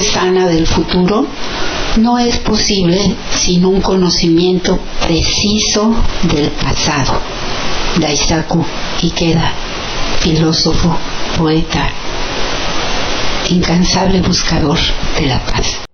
sana del futuro no es posible sin un conocimiento preciso del pasado. Daisaku Ikeda, filósofo, poeta, incansable buscador de la paz.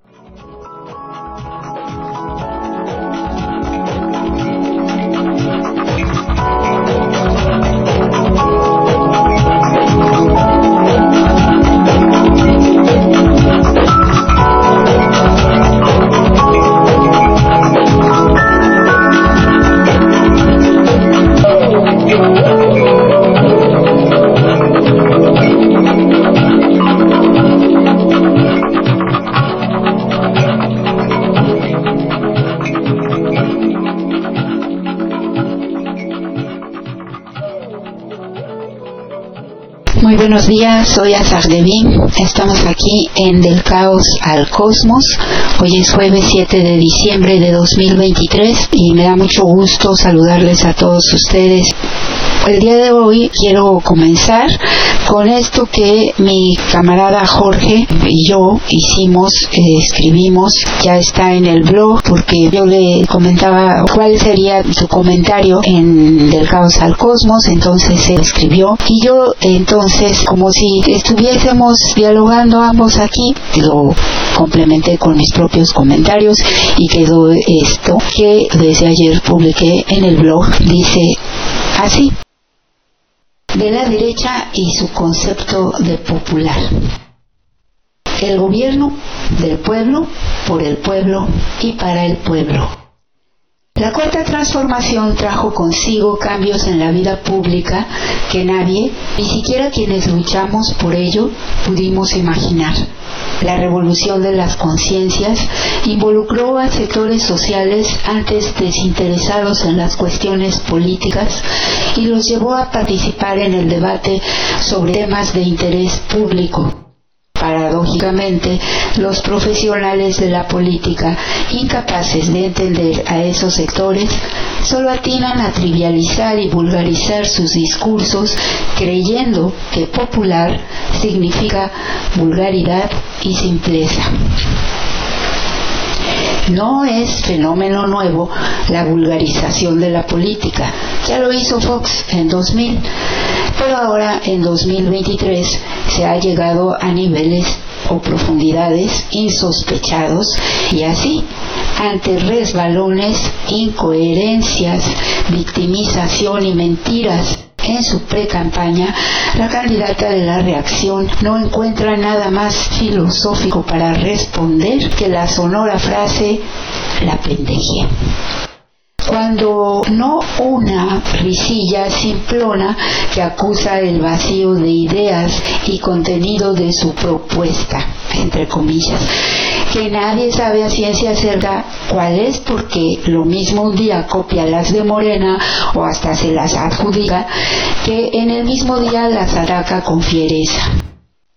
Buenos días, soy Azar Devin. Estamos aquí en Del Caos al Cosmos. Hoy es jueves 7 de diciembre de 2023 y me da mucho gusto saludarles a todos ustedes. El día de hoy quiero comenzar con esto que mi camarada Jorge y yo hicimos, eh, escribimos, ya está en el blog porque yo le comentaba cuál sería su comentario en Del Caos al Cosmos, entonces se escribió. Y yo entonces como si estuviésemos dialogando ambos aquí, lo complementé con mis propios comentarios y quedó esto que desde ayer publiqué en el blog, dice así de la derecha y su concepto de popular. El gobierno del pueblo, por el pueblo y para el pueblo. La cuarta transformación trajo consigo cambios en la vida pública que nadie, ni siquiera quienes luchamos por ello, pudimos imaginar. La revolución de las conciencias involucró a sectores sociales antes desinteresados en las cuestiones políticas y los llevó a participar en el debate sobre temas de interés público. Paradójicamente, los profesionales de la política, incapaces de entender a esos sectores, solo atinan a trivializar y vulgarizar sus discursos creyendo que popular significa vulgaridad y simpleza. No es fenómeno nuevo la vulgarización de la política. Ya lo hizo Fox en 2000, pero ahora en 2023 se ha llegado a niveles o profundidades insospechados y así ante resbalones, incoherencias, victimización y mentiras en su pre-campaña, la candidata de la reacción no encuentra nada más filosófico para responder que la sonora frase la pendejé cuando no una risilla simplona que acusa el vacío de ideas y contenido de su propuesta, entre comillas, que nadie sabe a ciencia cierta cuál es porque lo mismo un día copia las de Morena o hasta se las adjudica, que en el mismo día las ataca con fiereza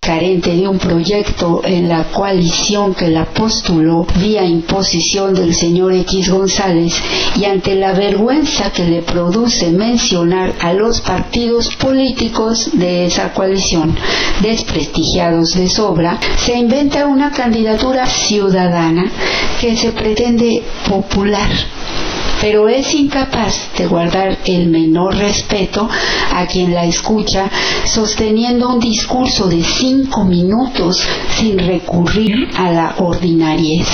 carente de un proyecto en la coalición que la postuló vía imposición del señor X González y ante la vergüenza que le produce mencionar a los partidos políticos de esa coalición, desprestigiados de sobra, se inventa una candidatura ciudadana que se pretende popular pero es incapaz de guardar el menor respeto a quien la escucha sosteniendo un discurso de cinco minutos sin recurrir a la ordinariez.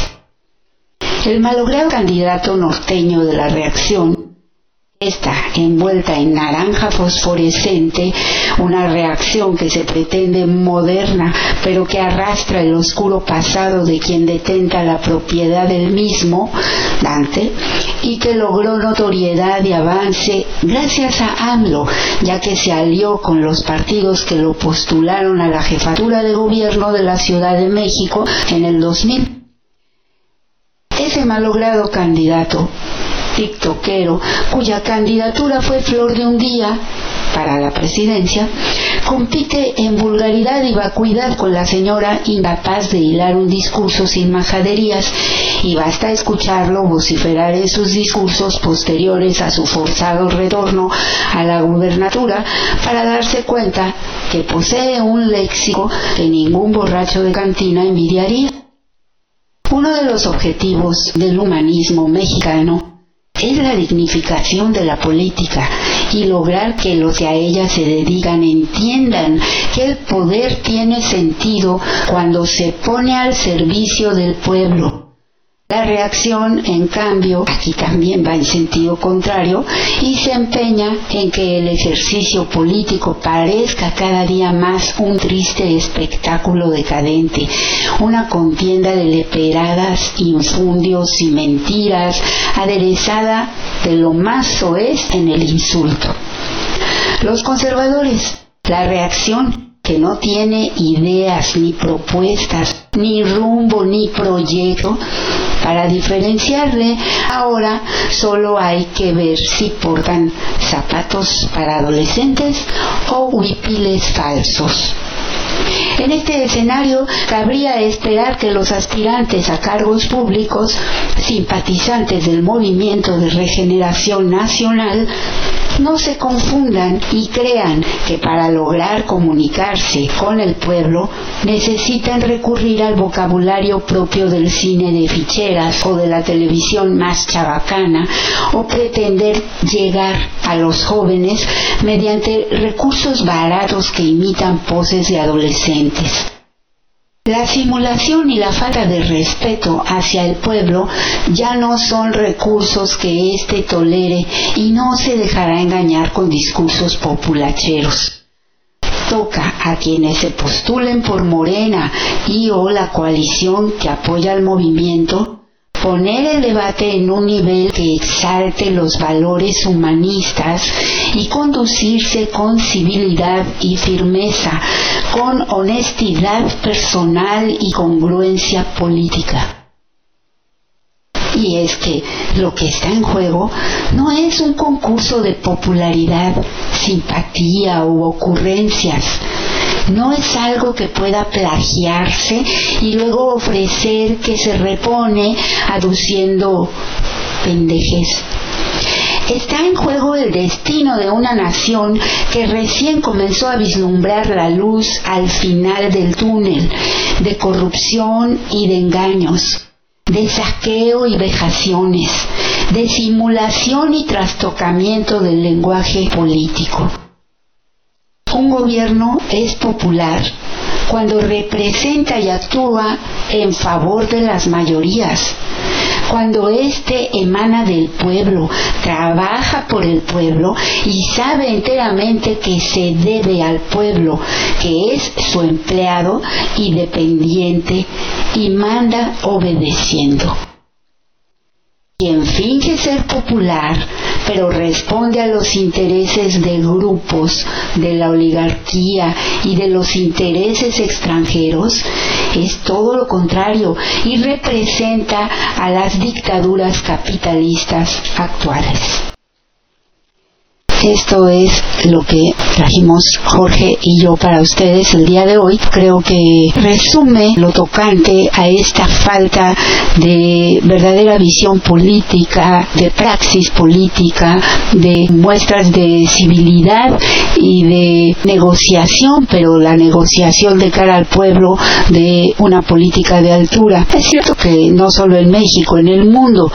El malogrado candidato norteño de la reacción está envuelta en naranja fosforescente, una reacción que se pretende moderna, pero que arrastra el oscuro pasado de quien detenta la propiedad del mismo, Dante, y que logró notoriedad y avance gracias a AMLO, ya que se alió con los partidos que lo postularon a la jefatura de gobierno de la Ciudad de México en el 2000. Ese malogrado candidato tiktokero, cuya candidatura fue flor de un día para la presidencia, compite en vulgaridad y vacuidad con la señora incapaz de hilar un discurso sin majaderías y basta escucharlo vociferar en sus discursos posteriores a su forzado retorno a la gubernatura para darse cuenta que posee un léxico que ningún borracho de cantina envidiaría. Uno de los objetivos del humanismo mexicano es la dignificación de la política y lograr que los que a ella se dedican entiendan que el poder tiene sentido cuando se pone al servicio del pueblo la reacción, en cambio, aquí también va en sentido contrario y se empeña en que el ejercicio político parezca cada día más un triste espectáculo decadente, una contienda de leperadas, infundios y mentiras, aderezada de lo más soez en el insulto. Los conservadores, la reacción que no tiene ideas ni propuestas, ni rumbo ni proyecto, para diferenciarle ahora solo hay que ver si portan zapatos para adolescentes o huipiles falsos. En este escenario cabría esperar que los aspirantes a cargos públicos, simpatizantes del movimiento de regeneración nacional, no se confundan y crean que para lograr comunicarse con el pueblo necesitan recurrir al vocabulario propio del cine de ficheras o de la televisión más chabacana o pretender llegar a los jóvenes mediante recursos baratos que imitan poses de adolescentes. La simulación y la falta de respeto hacia el pueblo ya no son recursos que éste tolere y no se dejará engañar con discursos populacheros. Toca a quienes se postulen por Morena y o la coalición que apoya al movimiento poner el debate en un nivel que exalte los valores humanistas y conducirse con civilidad y firmeza, con honestidad personal y congruencia política. Y es que lo que está en juego no es un concurso de popularidad, simpatía u ocurrencias, no es algo que pueda plagiarse y luego ofrecer que se repone aduciendo pendejes. Está en juego el destino de una nación que recién comenzó a vislumbrar la luz al final del túnel de corrupción y de engaños, de saqueo y vejaciones, de simulación y trastocamiento del lenguaje político. Un gobierno es popular cuando representa y actúa en favor de las mayorías, cuando éste emana del pueblo, trabaja por el pueblo y sabe enteramente que se debe al pueblo, que es su empleado y dependiente y manda obedeciendo. Quien finge ser popular, pero responde a los intereses de grupos, de la oligarquía y de los intereses extranjeros, es todo lo contrario y representa a las dictaduras capitalistas actuales. Esto es lo que trajimos Jorge y yo para ustedes el día de hoy. Creo que resume lo tocante a esta falta de verdadera visión política, de praxis política, de muestras de civilidad y de negociación, pero la negociación de cara al pueblo de una política de altura. Es cierto que no solo en México, en el mundo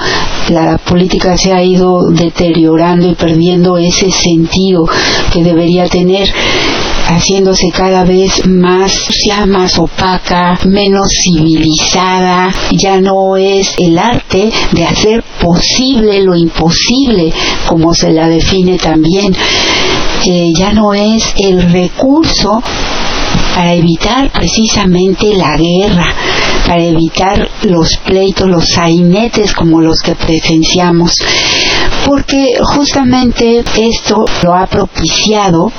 la política se ha ido deteriorando y perdiendo ese sentido que debería tener haciéndose cada vez más ya más opaca, menos civilizada, ya no es el arte de hacer posible lo imposible, como se la define también, eh, ya no es el recurso para evitar precisamente la guerra, para evitar los pleitos, los sainetes como los que presenciamos, porque justamente esto lo ha propiciado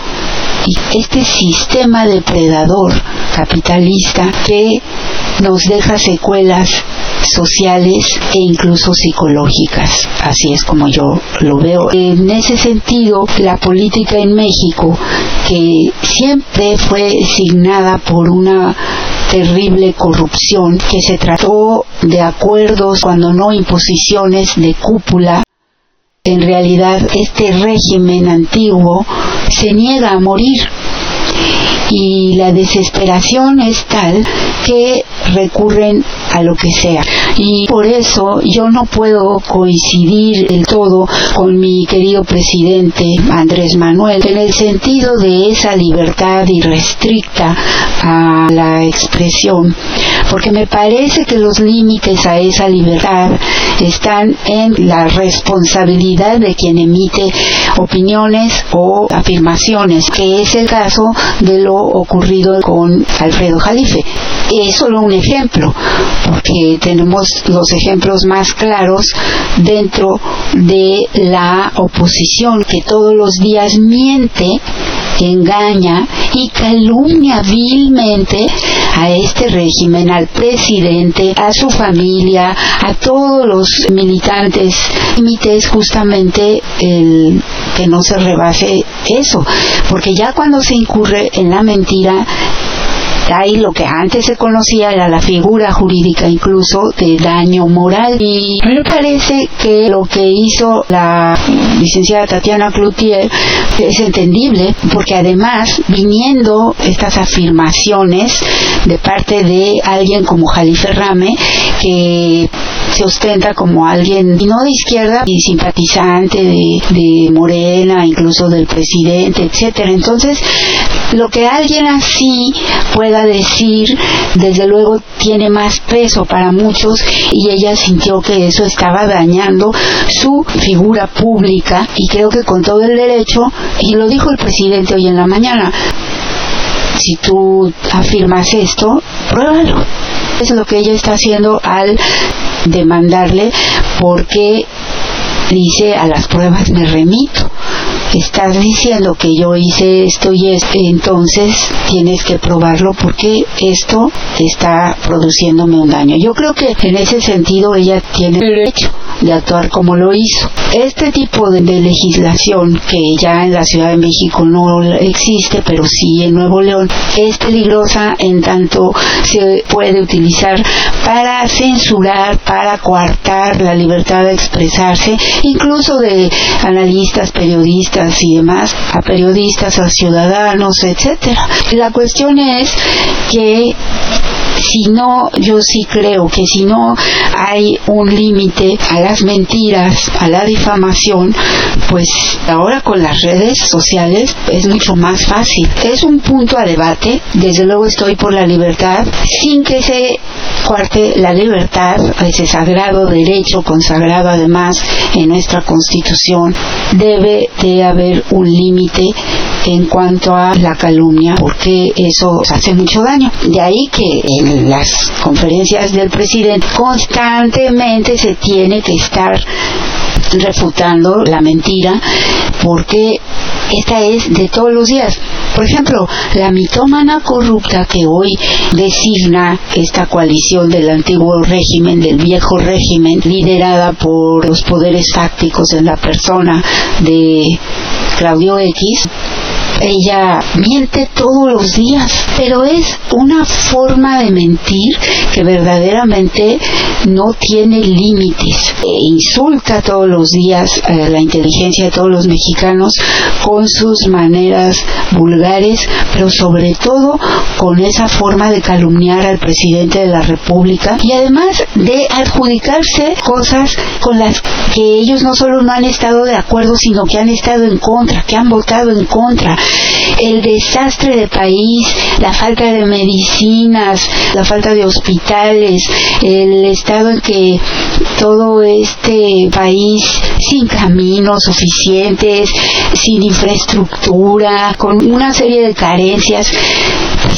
este sistema depredador capitalista que nos deja secuelas sociales e incluso psicológicas. Así es como yo lo veo. En ese sentido, la política en México, que siempre fue signada por una terrible corrupción, que se trató de acuerdos, cuando no imposiciones de cúpula, en realidad este régimen antiguo se niega a morir y la desesperación es tal que recurren a lo que sea. Y por eso yo no puedo coincidir del todo con mi querido presidente Andrés Manuel en el sentido de esa libertad irrestricta a la expresión, porque me parece que los límites a esa libertad están en la responsabilidad de quien emite opiniones o afirmaciones, que es el caso de lo ocurrido con Alfredo Jalife. Es solo un ejemplo, porque tenemos los ejemplos más claros dentro de la oposición que todos los días miente engaña y calumnia vilmente a este régimen, al presidente, a su familia, a todos los militantes. Límite es justamente el que no se rebase eso, porque ya cuando se incurre en la mentira, Ahí lo que antes se conocía era la figura jurídica incluso de daño moral. Y me parece que lo que hizo la licenciada Tatiana Cloutier es entendible porque además viniendo estas afirmaciones de parte de alguien como Jalife Rame que se ostenta como alguien no de izquierda y simpatizante de, de Morena, incluso del presidente, etcétera. Entonces, lo que alguien así pueda decir, desde luego tiene más peso para muchos y ella sintió que eso estaba dañando su figura pública y creo que con todo el derecho, y lo dijo el presidente hoy en la mañana, si tú afirmas esto, pruébalo. Es lo que ella está haciendo al demandarle porque dice a las pruebas me remito estás diciendo que yo hice esto y esto, entonces tienes que probarlo porque esto está produciéndome un daño. Yo creo que en ese sentido ella tiene derecho de actuar como lo hizo. Este tipo de, de, legislación que ya en la Ciudad de México no existe, pero sí en Nuevo León, es peligrosa en tanto se puede utilizar para censurar, para coartar la libertad de expresarse, incluso de analistas, periodistas y demás, a periodistas, a ciudadanos, etcétera. La cuestión es que si no, yo sí creo que si no hay un límite a las mentiras, a la difamación, pues ahora con las redes sociales es mucho más fácil. Es un punto a debate, desde luego estoy por la libertad, sin que se cuarte la libertad, ese sagrado derecho consagrado además en nuestra constitución, debe de haber un límite en cuanto a la calumnia, porque eso hace mucho daño. De ahí que en las conferencias del presidente constantemente se tiene que estar refutando la mentira porque esta es de todos los días. Por ejemplo, la mitómana corrupta que hoy designa esta coalición del antiguo régimen, del viejo régimen, liderada por los poderes fácticos en la persona de Claudio X, ella miente todos los días, pero es una forma de mentir que verdaderamente no tiene límites. E insulta todos los días a la inteligencia de todos los mexicanos con sus maneras vulgares, pero sobre todo con esa forma de calumniar al presidente de la República y además de adjudicarse cosas con las que ellos no solo no han estado de acuerdo, sino que han estado en contra, que han votado en contra. El desastre de país, la falta de medicinas, la falta de hospitales, el estado en que todo este país sin caminos suficientes, sin infraestructura, con una serie de carencias,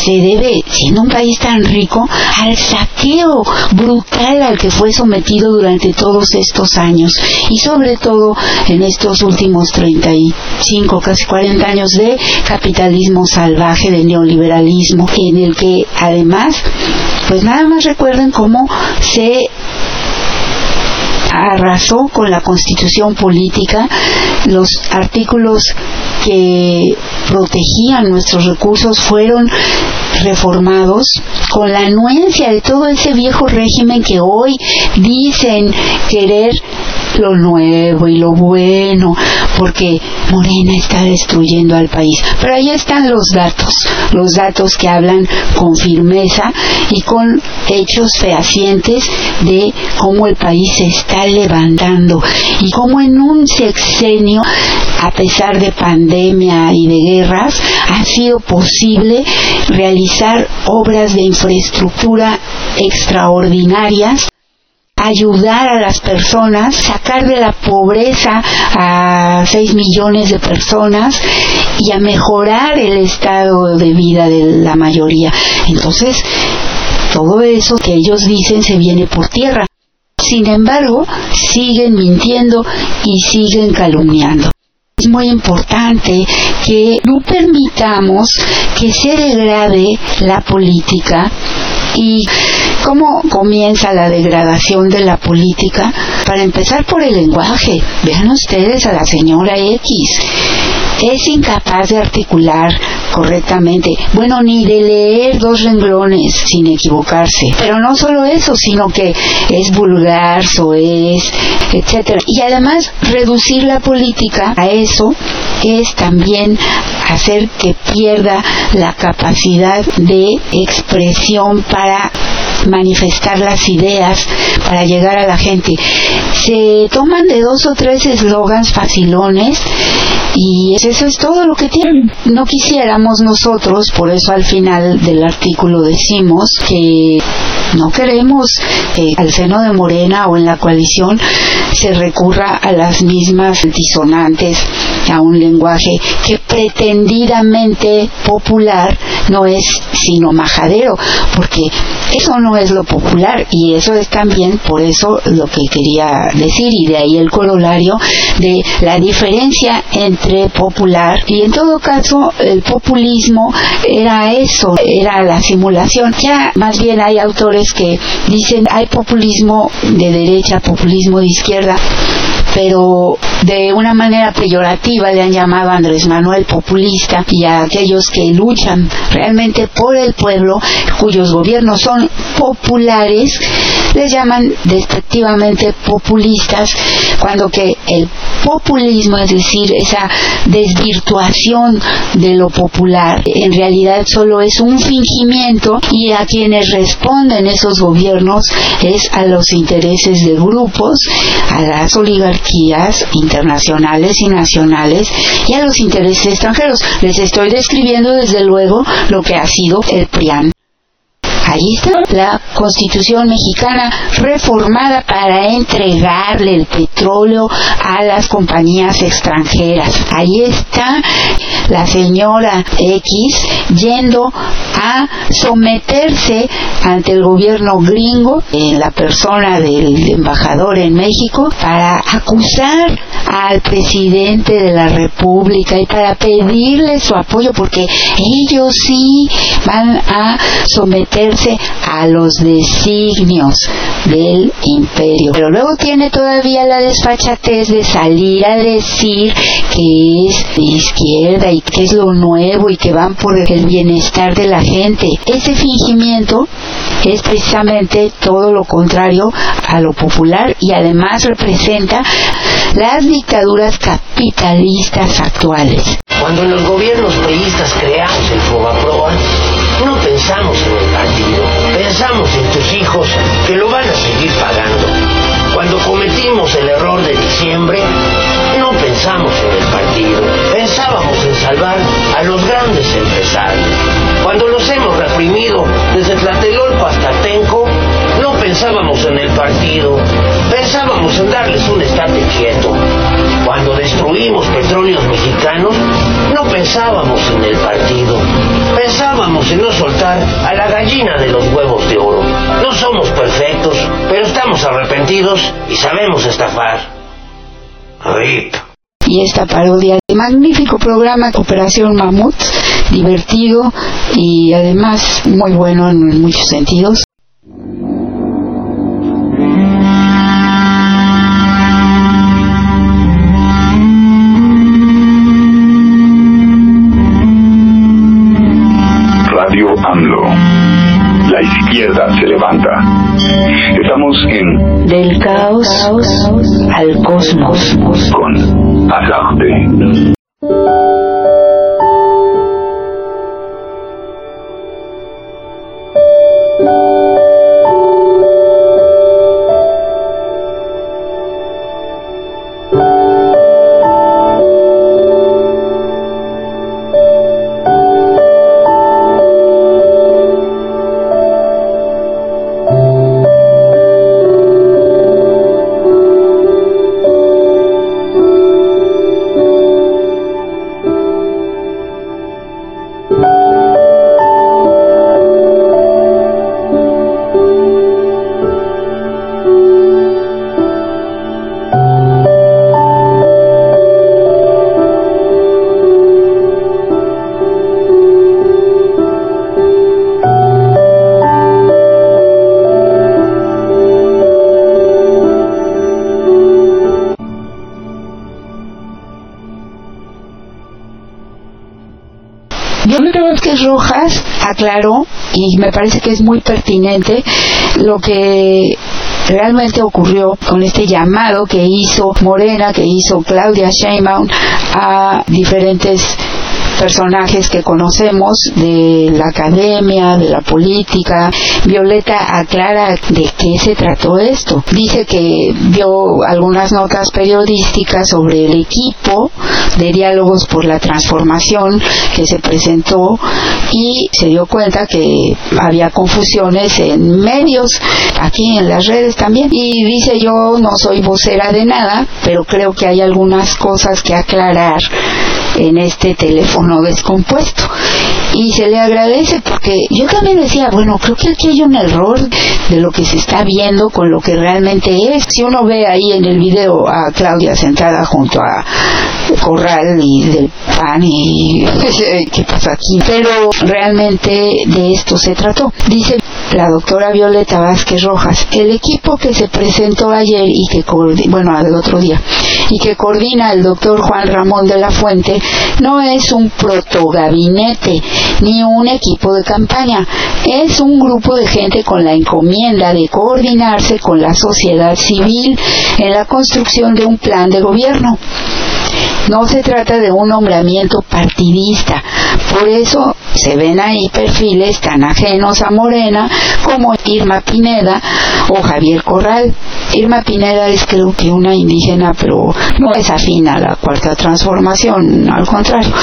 se debe, siendo un país tan rico, al saqueo brutal al que fue sometido durante todos estos años y sobre todo en estos últimos 35, casi 40 años de capitalismo salvaje, de neoliberalismo, en el que además, pues nada más recuerden cómo se arrasó con la constitución política los artículos que protegían nuestros recursos fueron reformados con la anuencia de todo ese viejo régimen que hoy dicen querer lo nuevo y lo bueno, porque Morena está destruyendo al país. Pero ahí están los datos, los datos que hablan con firmeza y con hechos fehacientes de cómo el país se está levantando y cómo en un sexenio, a pesar de pandemia y de guerras, ha sido posible realizar obras de infraestructura extraordinarias ayudar a las personas, sacar de la pobreza a 6 millones de personas y a mejorar el estado de vida de la mayoría. Entonces, todo eso que ellos dicen se viene por tierra. Sin embargo, siguen mintiendo y siguen calumniando. Es muy importante que no permitamos que se degrade la política y cómo comienza la degradación de la política. Para empezar por el lenguaje, vean ustedes a la señora X. Es incapaz de articular correctamente, bueno, ni de leer dos renglones sin equivocarse. Pero no solo eso, sino que es vulgar, soez, etcétera. Y además, reducir la política a eso es también hacer que pierda la capacidad de expresión para manifestar las ideas para llegar a la gente. Se toman de dos o tres eslogans facilones y eso es todo lo que tienen. No quisiéramos nosotros, por eso al final del artículo decimos que no queremos que al seno de Morena o en la coalición se recurra a las mismas disonantes a un lenguaje que pretendidamente popular no es sino majadero, porque eso no es lo popular y eso es también por eso lo que quería decir y de ahí el corolario de la diferencia entre popular y en todo caso el populismo era eso, era la simulación. Ya más bien hay autores que dicen hay populismo de derecha, populismo de izquierda pero de una manera peyorativa le han llamado a Andrés Manuel populista y a aquellos que luchan realmente por el pueblo, cuyos gobiernos son populares, les llaman despectivamente populistas, cuando que el populismo, es decir, esa desvirtuación de lo popular, en realidad solo es un fingimiento y a quienes responden esos gobiernos es a los intereses de grupos, a las oligarquías internacionales y nacionales y a los intereses extranjeros. Les estoy describiendo desde luego lo que ha sido el PRIAN. Ahí está la constitución mexicana reformada para entregarle el petróleo a las compañías extranjeras. Ahí está la señora X yendo a someterse ante el gobierno gringo en la persona del embajador en México para acusar al presidente de la República y para pedirle su apoyo porque ellos sí van a someterse a los designios del imperio. Pero luego tiene todavía la desfachatez de salir a decir que es de izquierda y que es lo nuevo y que van por el bienestar de la gente. Ese fingimiento es precisamente todo lo contrario a lo popular y además representa las dictaduras capitalistas actuales. Cuando los gobiernos peístas creamos el Fobaproa, no pensamos en que lo van a seguir pagando. Cuando cometimos el error de diciembre, no pensamos en el partido, pensábamos en salvar a los grandes empresarios. Cuando los hemos reprimido desde Tlatelolco hasta Tenco, no pensábamos en el partido, pensábamos en darles un estate quieto. Cuando destruimos petróleos mexicanos, no pensábamos en el partido, pensábamos en no soltar a la gallina de los huevos de oro. No somos perfectos, pero estamos arrepentidos y sabemos estafar. RIP. y esta parodia de magnífico programa Operación Mamut, divertido y además muy bueno en muchos sentidos. La izquierda se levanta. Estamos en Del caos al cosmos. con Alarte. Rojas aclaró, y me parece que es muy pertinente, lo que realmente ocurrió con este llamado que hizo Morena, que hizo Claudia Sheinbaum a diferentes personajes que conocemos de la academia, de la política. Violeta aclara de qué se trató esto. Dice que vio algunas notas periodísticas sobre el equipo de diálogos por la transformación que se presentó y se dio cuenta que había confusiones en medios, aquí en las redes también. Y dice yo no soy vocera de nada, pero creo que hay algunas cosas que aclarar en este teléfono descompuesto. Y se le agradece porque yo también decía, bueno, creo que aquí hay un error de lo que se está viendo con lo que realmente es. Si uno ve ahí en el video a Claudia sentada junto a Corral y del pan y qué pasa aquí, pero realmente de esto se trató. Dice la doctora Violeta Vázquez Rojas, el equipo que se presentó ayer y que, bueno, el otro día, y que coordina el doctor Juan Ramón de la Fuente, no es un protogabinete ni un equipo de campaña, es un grupo de gente con la encomienda de coordinarse con la sociedad civil en la construcción de un plan de gobierno. No se trata de un nombramiento partidista. Por eso se ven ahí perfiles tan ajenos a Morena como Irma Pineda o Javier Corral. Irma Pineda es creo que una indígena, pero no es afín a la cuarta transformación, al contrario.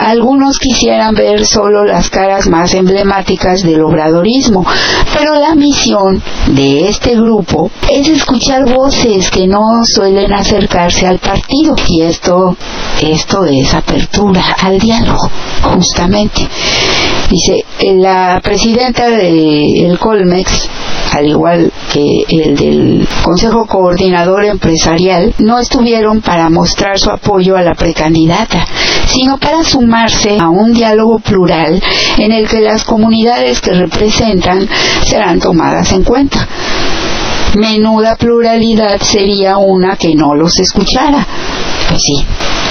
Algunos quisieran ver solo las caras más emblemáticas del obradorismo, pero la misión de este grupo es escuchar voces que no suelen acercarse al partido y esto esto es apertura al diálogo, justamente. Dice, la presidenta del Colmex, al igual que el del Consejo Coordinador Empresarial, no estuvieron para mostrar su apoyo a la precandidata, sino para sumarse a un diálogo plural en el que las comunidades que representan serán tomadas en cuenta. Menuda pluralidad sería una que no los escuchara. Pues sí,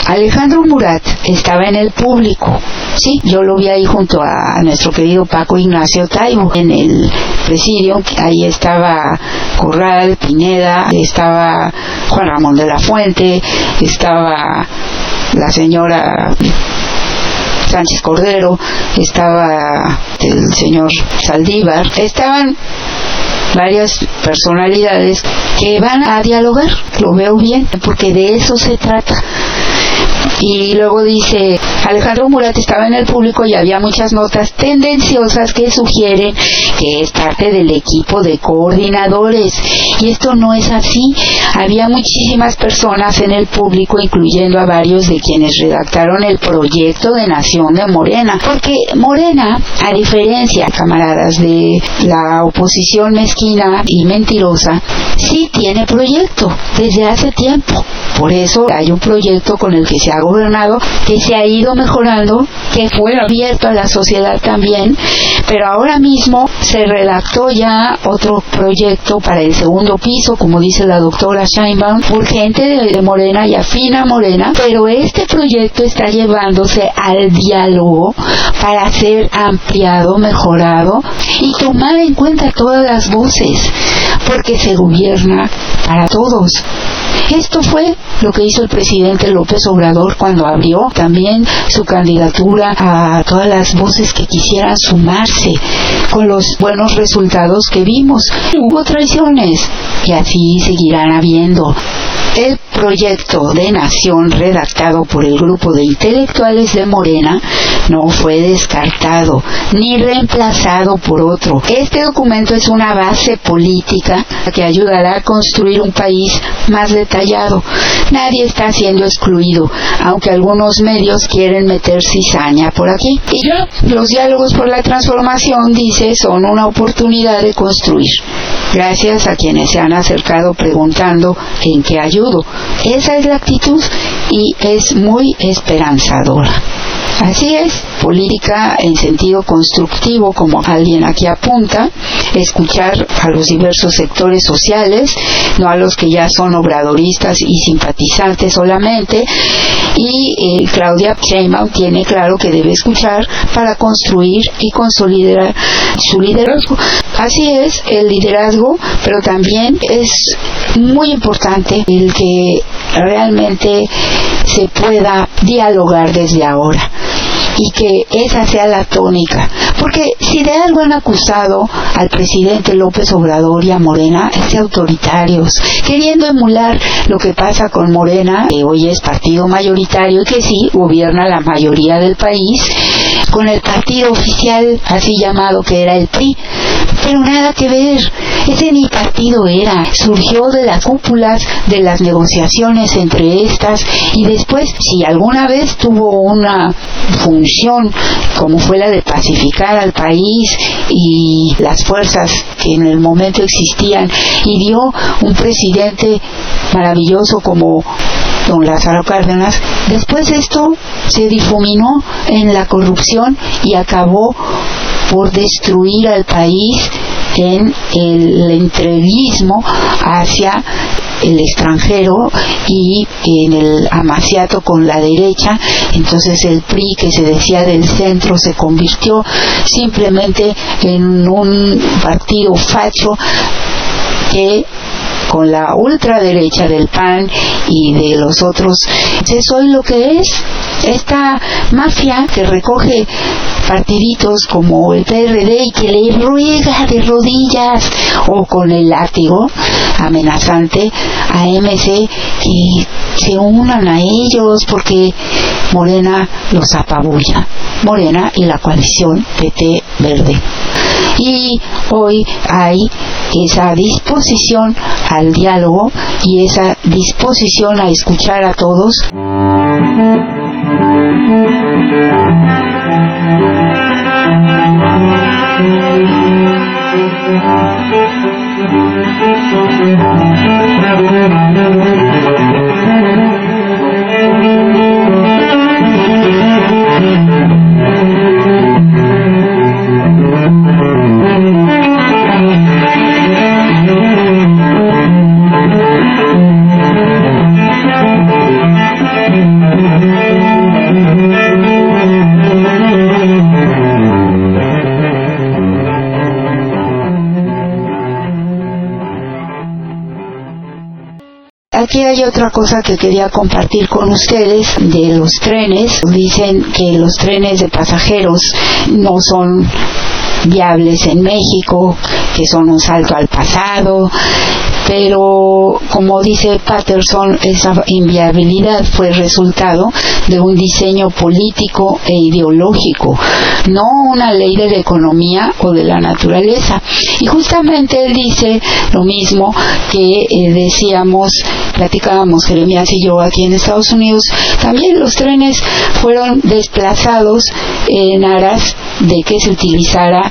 Alejandro Murat estaba en el público. Sí, yo lo vi ahí junto a nuestro querido Paco Ignacio Taibo en el presidio. Ahí estaba Corral, Pineda, estaba Juan Ramón de la Fuente, estaba la señora Sánchez Cordero, estaba el señor Saldívar, estaban varias personalidades que van a dialogar, lo veo bien, porque de eso se trata. Y luego dice, Alejandro Murat estaba en el público y había muchas notas tendenciosas que sugieren que es parte del equipo de coordinadores. Y esto no es así. Había muchísimas personas en el público, incluyendo a varios de quienes redactaron el proyecto de Nación de Morena. Porque Morena, a diferencia, camaradas, de la oposición mezquina y mentirosa, sí tiene proyecto desde hace tiempo. Por eso hay un proyecto con el que se ha gobernado, que se ha ido mejorando, que fue abierto a la sociedad también, pero ahora mismo se redactó ya otro proyecto para el segundo piso, como dice la doctora Scheinbaum, urgente de, de Morena y afina Morena, pero este proyecto está llevándose al diálogo para ser ampliado, mejorado y tomar en cuenta todas las voces, porque se gobierna para todos. Esto fue lo que hizo el presidente López Obrador cuando abrió también su candidatura a todas las voces que quisieran sumarse con los buenos resultados que vimos. Hubo traiciones y así seguirán habiendo. El proyecto de nación redactado por el grupo de intelectuales de Morena no fue descartado ni reemplazado por otro. Este documento es una base política que ayudará a construir un país más detallado. Nadie está siendo excluido, aunque algunos medios quieren meter cizaña por aquí. Y los diálogos por la transformación, dice, son una oportunidad de construir. Gracias a quienes se han acercado preguntando en qué ayudo. Esa es la actitud y es muy esperanzadora. Así es, política en sentido constructivo, como alguien aquí apunta, escuchar a los diversos sectores sociales, no a los que ya son obradoristas y simpatizantes solamente, y eh, Claudia Sheinbaum tiene claro que debe escuchar para construir y consolidar su liderazgo. Así es, el liderazgo, pero también es muy importante el que realmente se pueda dialogar desde ahora y que esa sea la tónica. Porque si de algo han acusado al presidente López Obrador y a Morena es de autoritarios, queriendo emular lo que pasa con Morena, que hoy es partido mayoritario y que sí gobierna la mayoría del país, con el partido oficial así llamado que era el PRI. Pero nada que ver, ese ni partido era, surgió de las cúpulas de las negociaciones entre estas y después, si alguna vez tuvo una función como fue la de pacificar al país y las fuerzas que en el momento existían y dio un presidente maravilloso como don Lázaro Cárdenas, después esto se difuminó en la corrupción y acabó por destruir al país en el entreguismo hacia el extranjero y en el amaciato con la derecha, entonces el PRI que se decía del centro se convirtió simplemente en un partido facho que con la ultraderecha del PAN y de los otros, es lo que es esta mafia que recoge partiditos como el PRD y que le ruega de rodillas o con el látigo amenazante a MC que se unan a ellos porque Morena los apabulla. Morena y la coalición PT Verde. Y hoy hay esa disposición al diálogo y esa disposición a escuchar a todos. Aquí hay otra cosa que quería compartir con ustedes de los trenes. Dicen que los trenes de pasajeros no son viables en México, que son un salto al pasado, pero como dice Patterson, esa inviabilidad fue resultado de un diseño político e ideológico, no una ley de la economía o de la naturaleza. Y justamente él dice lo mismo que eh, decíamos, platicábamos Jeremías y yo aquí en Estados Unidos, también los trenes fueron desplazados en aras de que se utilizara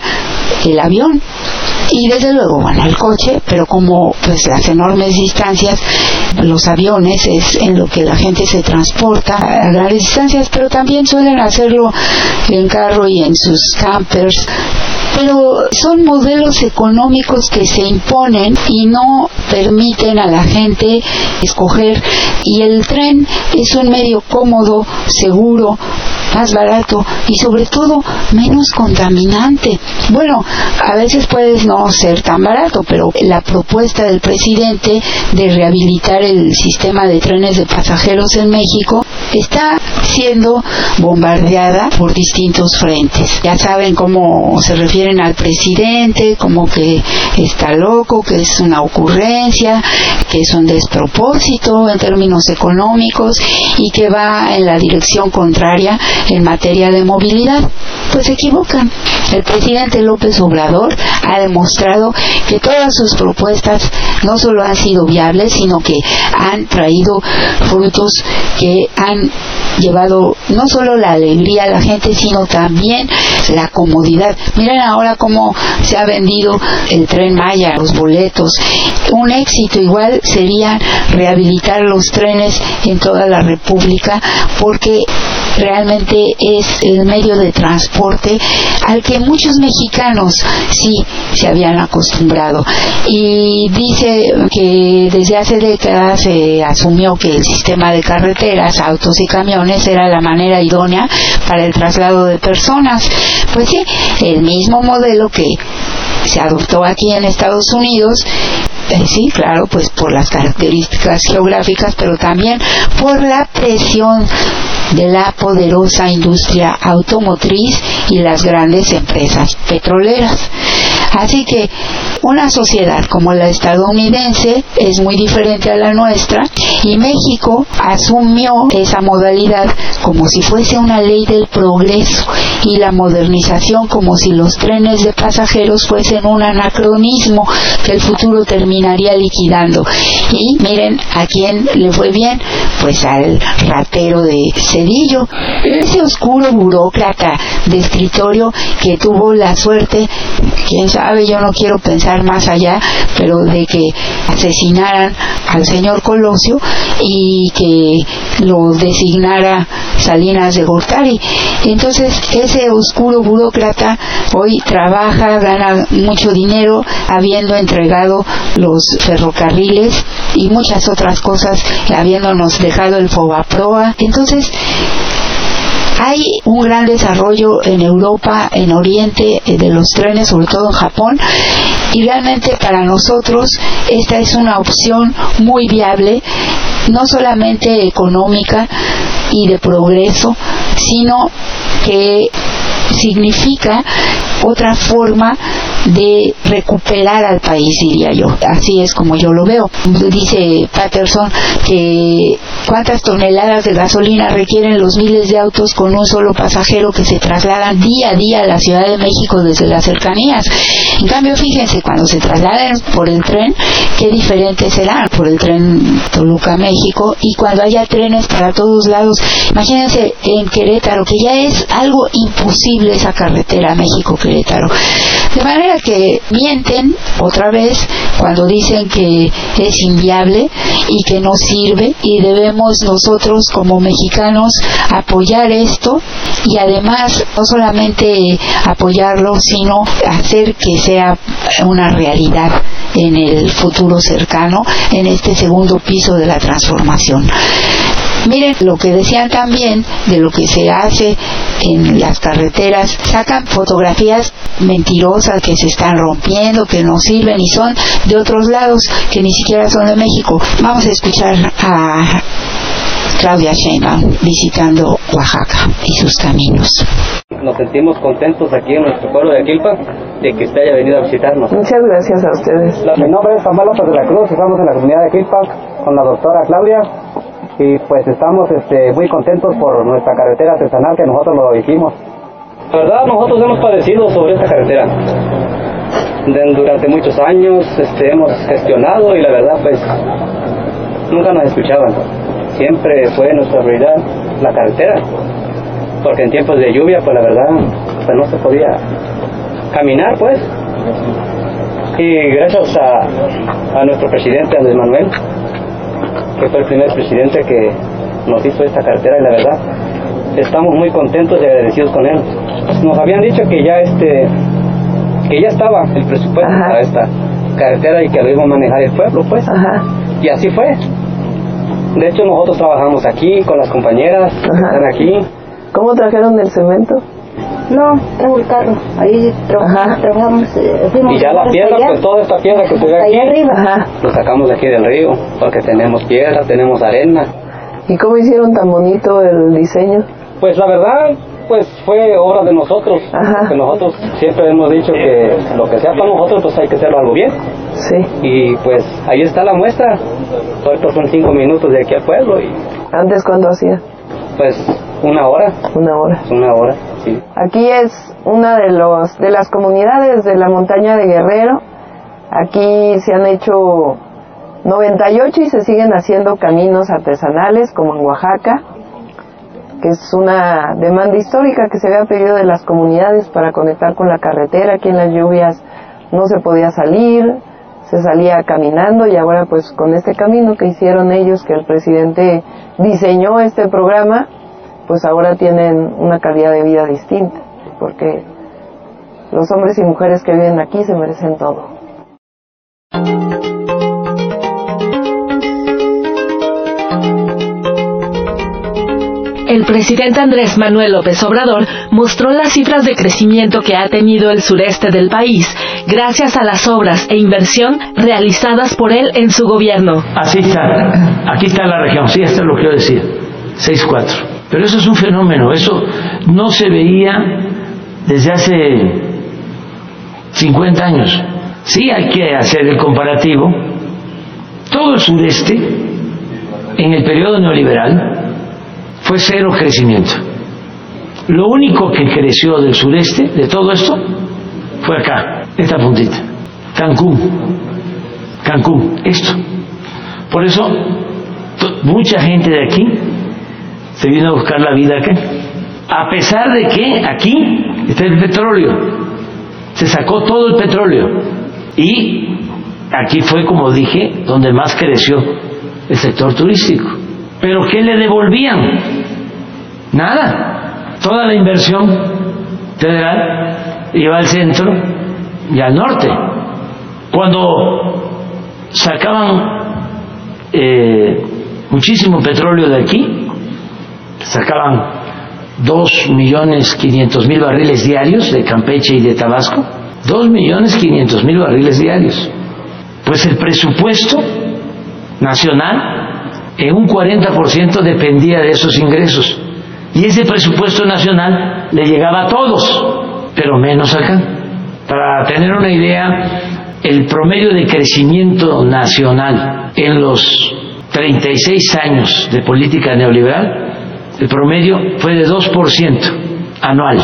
el avión. Y desde luego bueno el coche pero como pues las enormes distancias los aviones es en lo que la gente se transporta a grandes distancias pero también suelen hacerlo en carro y en sus campers. Pero son modelos económicos que se imponen y no permiten a la gente escoger. Y el tren es un medio cómodo, seguro, más barato y sobre todo menos contaminante. Bueno, a veces puede no ser tan barato, pero la propuesta del presidente de rehabilitar el sistema de trenes de pasajeros en México está siendo bombardeada por distintos frentes. Ya saben cómo se refieren al presidente, como que está loco, que es una ocurrencia, que es un despropósito en términos económicos y que va en la dirección contraria en materia de movilidad. Pues se equivocan. El presidente López Obrador ha demostrado que todas sus propuestas no solo han sido viables, sino que han traído frutos que han llevado no solo la alegría a la gente, sino también la comodidad. Miren ahora cómo se ha vendido el tren Maya, los boletos. Un éxito igual sería rehabilitar los trenes en toda la República porque realmente es el medio de transporte al que muchos mexicanos sí se habían acostumbrado. Y dice que desde hace décadas se asumió que el sistema de carreteras, autos y camiones era la manera idónea para el traslado de personas. Pues sí, el mismo modelo que se adoptó aquí en Estados Unidos eh, sí, claro, pues por las características geográficas, pero también por la presión de la poderosa industria automotriz y las grandes empresas petroleras. Así que una sociedad como la estadounidense es muy diferente a la nuestra y México asumió esa modalidad como si fuese una ley del progreso y la modernización como si los trenes de pasajeros fuesen un anacronismo que el futuro terminaría liquidando. Y miren a quién le fue bien, pues al ratero de Cedillo, ese oscuro burócrata de escritorio que tuvo la suerte, quién sabe, yo no quiero pensar más allá, pero de que asesinaran al señor Colosio y que lo designara Salinas de Gortari. Entonces, ese oscuro burócrata hoy trabaja, gana mucho dinero, habiendo entregado los ferrocarriles y muchas otras cosas, habiéndonos dejado el Fobaproa. Entonces, hay un gran desarrollo en Europa, en Oriente, eh, de los trenes, sobre todo en Japón, y realmente para nosotros esta es una opción muy viable, no solamente económica y de progreso, sino que significa otra forma de recuperar al país, diría yo. Así es como yo lo veo. Dice Patterson que cuántas toneladas de gasolina requieren los miles de autos con un solo pasajero que se trasladan día a día a la Ciudad de México desde las cercanías. En cambio, fíjense, cuando se trasladan por el tren, qué diferente será por el tren Toluca-México y cuando haya trenes para todos lados. Imagínense en Querétaro, que ya es algo imposible esa carretera México-Querétaro. De manera que mienten otra vez cuando dicen que es inviable y que no sirve y debemos nosotros como mexicanos apoyar esto y además no solamente apoyarlo sino hacer que sea una realidad en el futuro cercano en este segundo piso de la transformación. Miren lo que decían también de lo que se hace en las carreteras, sacan fotografías mentirosas que se están rompiendo, que no sirven y son de otros lados que ni siquiera son de México. Vamos a escuchar a Claudia Sheinbaum visitando Oaxaca y sus caminos. Nos sentimos contentos aquí en nuestro pueblo de Aquilpa de que usted haya venido a visitarnos. Muchas gracias a ustedes. Mi nombre es Samuel López de la Cruz, estamos en la comunidad de Aquilpa con la doctora Claudia y pues estamos este, muy contentos por nuestra carretera artesanal que nosotros lo hicimos. La verdad nosotros hemos padecido sobre esta carretera. durante muchos años este, hemos gestionado y la verdad pues nunca nos escuchaban. Siempre fue nuestra prioridad la carretera, porque en tiempos de lluvia pues la verdad pues no se podía caminar pues. Y gracias a, a nuestro presidente Andrés Manuel, que fue el primer presidente que nos hizo esta carretera y la verdad estamos muy contentos y agradecidos con él. Nos habían dicho que ya este que ya estaba el presupuesto para esta carretera y que lo iba a manejar el pueblo, pues. Y así fue. De hecho nosotros trabajamos aquí con las compañeras que están aquí. ¿Cómo trajeron el cemento? No, trajo el carro. Ahí trabajamos, eh, Y ya la piedra, pues toda esta piedra que se ve aquí, arriba. lo sacamos de aquí del río, porque tenemos piedra, tenemos arena. ¿Y cómo hicieron tan bonito el diseño? Pues la verdad, pues fue obra de nosotros. Ajá. Que nosotros siempre hemos dicho que lo que sea para nosotros, pues hay que hacerlo algo bien. Sí. Y pues ahí está la muestra. Estos son cinco minutos de aquí al pueblo y ¿Antes cuándo hacía? pues una hora, Una hora. una hora, Aquí es una de los de las comunidades de la montaña de Guerrero. Aquí se han hecho 98 y se siguen haciendo caminos artesanales como en Oaxaca, que es una demanda histórica que se había pedido de las comunidades para conectar con la carretera. Aquí en las lluvias no se podía salir, se salía caminando y ahora pues con este camino que hicieron ellos, que el presidente diseñó este programa, pues ahora tienen una calidad de vida distinta, porque los hombres y mujeres que viven aquí se merecen todo. el presidente Andrés Manuel López Obrador mostró las cifras de crecimiento que ha tenido el sureste del país gracias a las obras e inversión realizadas por él en su gobierno. Así está, aquí está la región, sí, esto es lo que quiero decir, 6-4. Pero eso es un fenómeno, eso no se veía desde hace 50 años. Sí hay que hacer el comparativo. Todo el sureste, en el periodo neoliberal, fue cero crecimiento. Lo único que creció del sureste, de todo esto, fue acá, esta puntita, Cancún, Cancún, esto. Por eso, mucha gente de aquí se vino a buscar la vida acá. A pesar de que aquí está el petróleo, se sacó todo el petróleo. Y aquí fue, como dije, donde más creció el sector turístico. Pero ¿qué le devolvían? Nada. Toda la inversión federal iba al centro y al norte. Cuando sacaban eh, muchísimo petróleo de aquí, sacaban dos millones quinientos mil barriles diarios de Campeche y de Tabasco, dos millones quinientos mil barriles diarios. Pues el presupuesto nacional en un 40% dependía de esos ingresos. Y ese presupuesto nacional le llegaba a todos, pero menos acá. Para tener una idea, el promedio de crecimiento nacional en los 36 años de política neoliberal, el promedio fue de 2% anual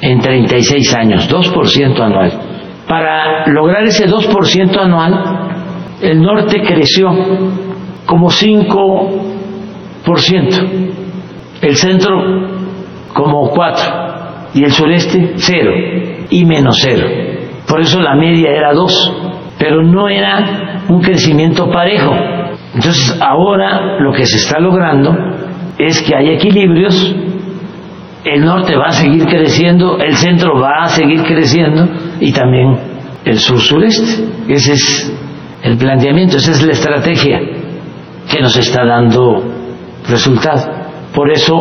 en 36 años, 2% anual. Para lograr ese 2% anual, el norte creció como 5%, el centro como 4% y el sureste 0 y menos 0. Por eso la media era 2, pero no era un crecimiento parejo. Entonces ahora lo que se está logrando es que hay equilibrios, el norte va a seguir creciendo, el centro va a seguir creciendo y también el sur-sureste. Ese es el planteamiento, esa es la estrategia que nos está dando resultado. Por eso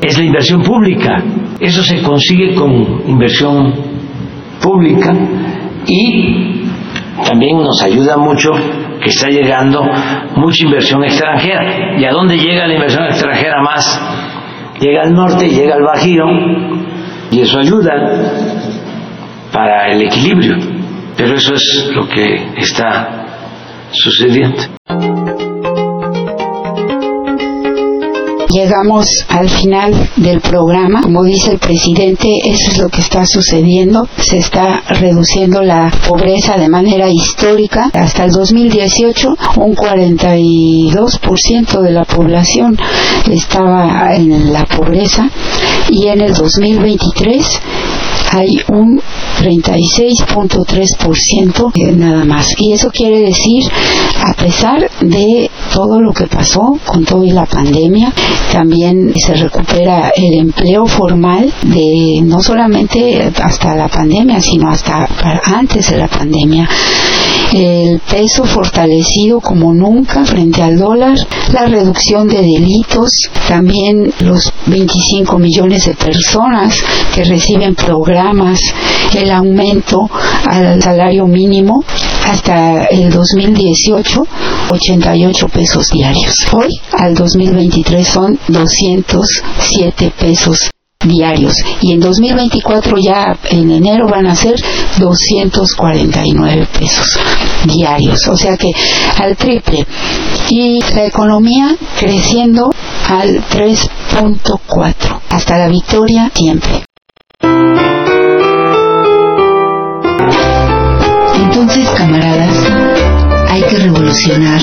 es la inversión pública. Eso se consigue con inversión pública y también nos ayuda mucho que está llegando mucha inversión extranjera. ¿Y a dónde llega la inversión extranjera más? Llega al norte, llega al Bajío y eso ayuda para el equilibrio. Pero eso es lo que está sucediendo. Llegamos al final del programa. Como dice el presidente, eso es lo que está sucediendo. Se está reduciendo la pobreza de manera histórica. Hasta el 2018, un 42% de la población estaba en la pobreza y en el 2023 hay un 36.3% nada más. Y eso quiere decir, a pesar de todo lo que pasó con todo y la pandemia, también se recupera el empleo formal de no solamente hasta la pandemia, sino hasta antes de la pandemia el peso fortalecido como nunca frente al dólar, la reducción de delitos, también los 25 millones de personas que reciben programas, el aumento al salario mínimo hasta el 2018 88 pesos diarios. Hoy al 2023 son 207 pesos diarios. Y en 2024 ya en enero van a ser 249 pesos diarios. O sea que al triple. Y la economía creciendo al 3.4 hasta la victoria siempre. Entonces camaradas hay que revolucionar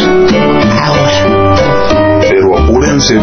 ahora. Pero apúrense